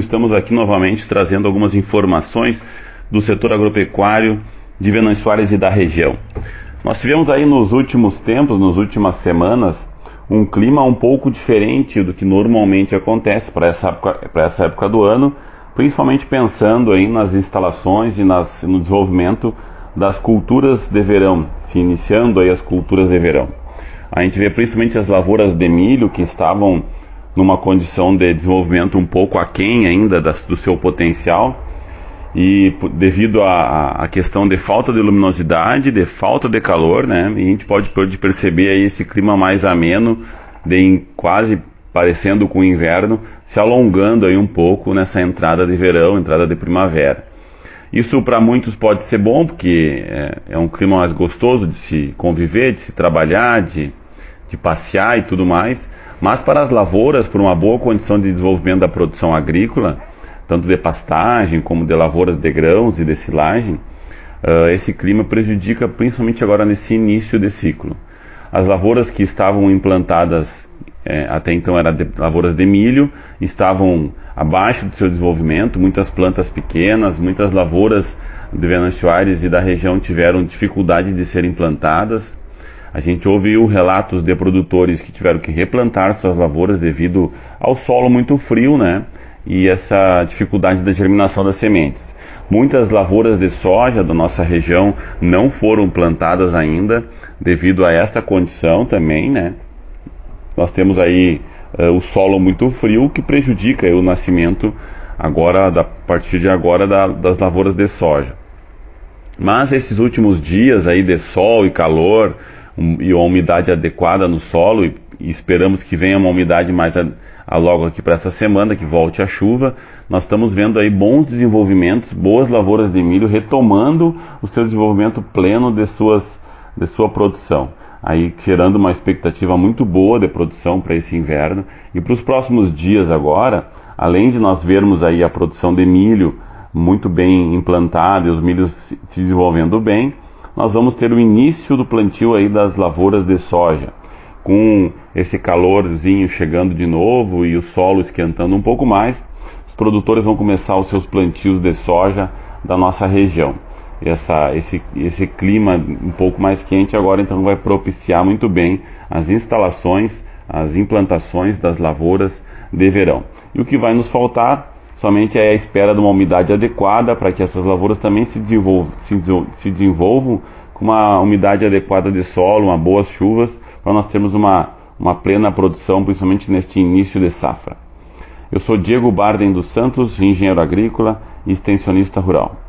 estamos aqui novamente trazendo algumas informações do setor agropecuário de Venâncio Soares e da região. Nós tivemos aí nos últimos tempos, nas últimas semanas, um clima um pouco diferente do que normalmente acontece para essa, época, essa época do ano, principalmente pensando aí nas instalações e nas, no desenvolvimento das culturas de verão, se iniciando aí as culturas de verão. A gente vê principalmente as lavouras de milho que estavam numa condição de desenvolvimento um pouco aquém ainda do seu potencial e devido à questão de falta de luminosidade, de falta de calor, né, a gente pode, pode perceber aí esse clima mais ameno, de quase parecendo com o inverno, se alongando aí um pouco nessa entrada de verão, entrada de primavera. Isso para muitos pode ser bom, porque é, é, um clima mais gostoso de se conviver, de se trabalhar, de, de passear e tudo mais, mas para as lavouras, por uma boa condição de desenvolvimento da produção agrícola, tanto de pastagem como de lavouras de grãos e de silagem, uh, esse clima prejudica principalmente agora nesse início de ciclo. As lavouras que estavam implantadas é, até então eram lavouras de milho, estavam abaixo do seu desenvolvimento, muitas plantas pequenas, muitas lavouras de Venâncio Aires e da região tiveram dificuldade de serem plantadas. A gente ouviu relatos de produtores que tiveram que replantar suas lavouras devido ao solo muito frio, né? e essa dificuldade da germinação das sementes. Muitas lavouras de soja da nossa região não foram plantadas ainda devido a esta condição também, né? Nós temos aí uh, o solo muito frio que prejudica o nascimento agora, da, a partir de agora, da, das lavouras de soja. Mas esses últimos dias aí de sol e calor e uma umidade adequada no solo e, e esperamos que venha uma umidade mais adequada a logo aqui para essa semana, que volte a chuva, nós estamos vendo aí bons desenvolvimentos, boas lavouras de milho retomando o seu desenvolvimento pleno de, suas, de sua produção. Aí gerando uma expectativa muito boa de produção para esse inverno. E para os próximos dias agora, além de nós vermos aí a produção de milho muito bem implantada e os milhos se desenvolvendo bem, nós vamos ter o início do plantio aí das lavouras de soja com esse calorzinho chegando de novo e o solo esquentando um pouco mais, os produtores vão começar os seus plantios de soja da nossa região. Essa, esse, esse clima um pouco mais quente agora então vai propiciar muito bem as instalações, as implantações das lavouras de verão. E o que vai nos faltar somente é a espera de uma umidade adequada para que essas lavouras também se desenvolvam, se, se desenvolvam com uma umidade adequada de solo, uma boas chuvas para nós termos uma, uma plena produção, principalmente neste início de safra. Eu sou Diego Barden dos Santos, engenheiro agrícola e extensionista rural.